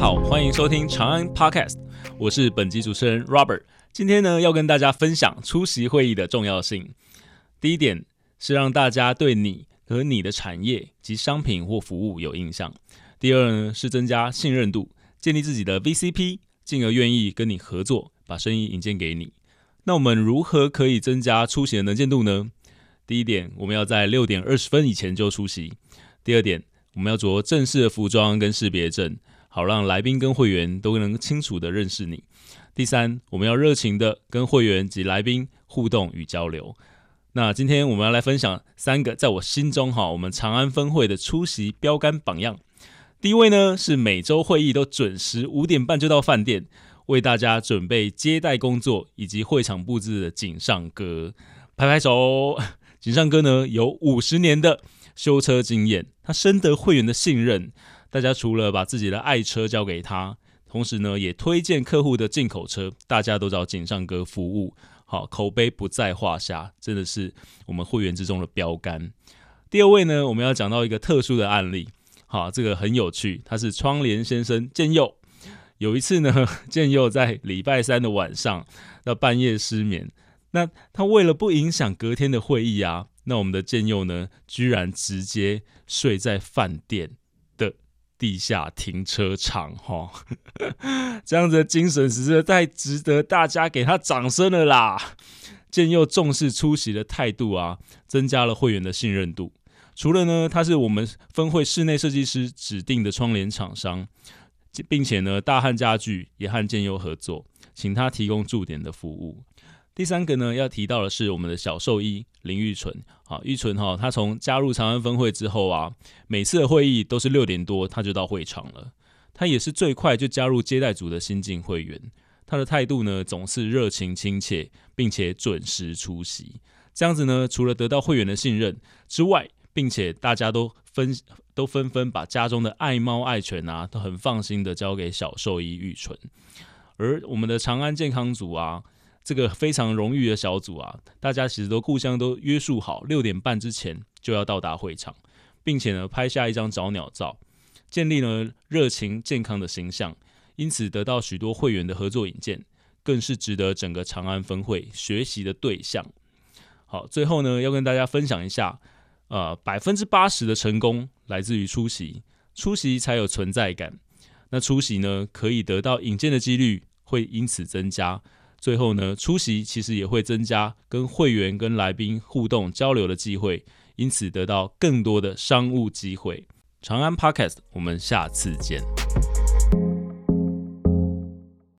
好欢迎收听长安 Podcast，我是本集主持人 Robert。今天呢，要跟大家分享出席会议的重要性。第一点是让大家对你和你的产业及商品或服务有印象；第二呢是增加信任度，建立自己的 VCP，进而愿意跟你合作，把生意引荐给你。那我们如何可以增加出席的能见度呢？第一点，我们要在六点二十分以前就出席；第二点，我们要着正式的服装跟识别证。好让来宾跟会员都能清楚的认识你。第三，我们要热情的跟会员及来宾互动与交流。那今天我们要来分享三个在我心中哈，我们长安分会的出席标杆榜样。第一位呢是每周会议都准时五点半就到饭店，为大家准备接待工作以及会场布置的井上哥，拍拍手。井上哥呢有五十年的修车经验，他深得会员的信任。大家除了把自己的爱车交给他，同时呢，也推荐客户的进口车，大家都找锦上哥服务，好，口碑不在话下，真的是我们会员之中的标杆。第二位呢，我们要讲到一个特殊的案例，好，这个很有趣，他是窗帘先生建佑。有一次呢，建佑在礼拜三的晚上到半夜失眠，那他为了不影响隔天的会议啊，那我们的建佑呢，居然直接睡在饭店。地下停车场，哈，这样子的精神实在太值得大家给他掌声了啦！建佑重视出席的态度啊，增加了会员的信任度。除了呢，他是我们分会室内设计师指定的窗帘厂商，并且呢，大汉家具也和建佑合作，请他提供驻点的服务。第三个呢，要提到的是我们的小兽医林玉纯。好，玉纯哈，他从加入长安分会之后啊，每次的会议都是六点多他就到会场了。他也是最快就加入接待组的新进会员。他的态度呢，总是热情亲切，并且准时出席。这样子呢，除了得到会员的信任之外，并且大家都分都纷纷把家中的爱猫爱犬啊，都很放心的交给小兽医玉纯。而我们的长安健康组啊。这个非常荣誉的小组啊，大家其实都互相都约束好，六点半之前就要到达会场，并且呢拍下一张找鸟照，建立了热情健康的形象，因此得到许多会员的合作引荐，更是值得整个长安分会学习的对象。好，最后呢要跟大家分享一下，呃，百分之八十的成功来自于出席，出席才有存在感，那出席呢可以得到引荐的几率会因此增加。最后呢，出席其实也会增加跟会员、跟来宾互动交流的机会，因此得到更多的商务机会。长安 Podcast，我们下次见。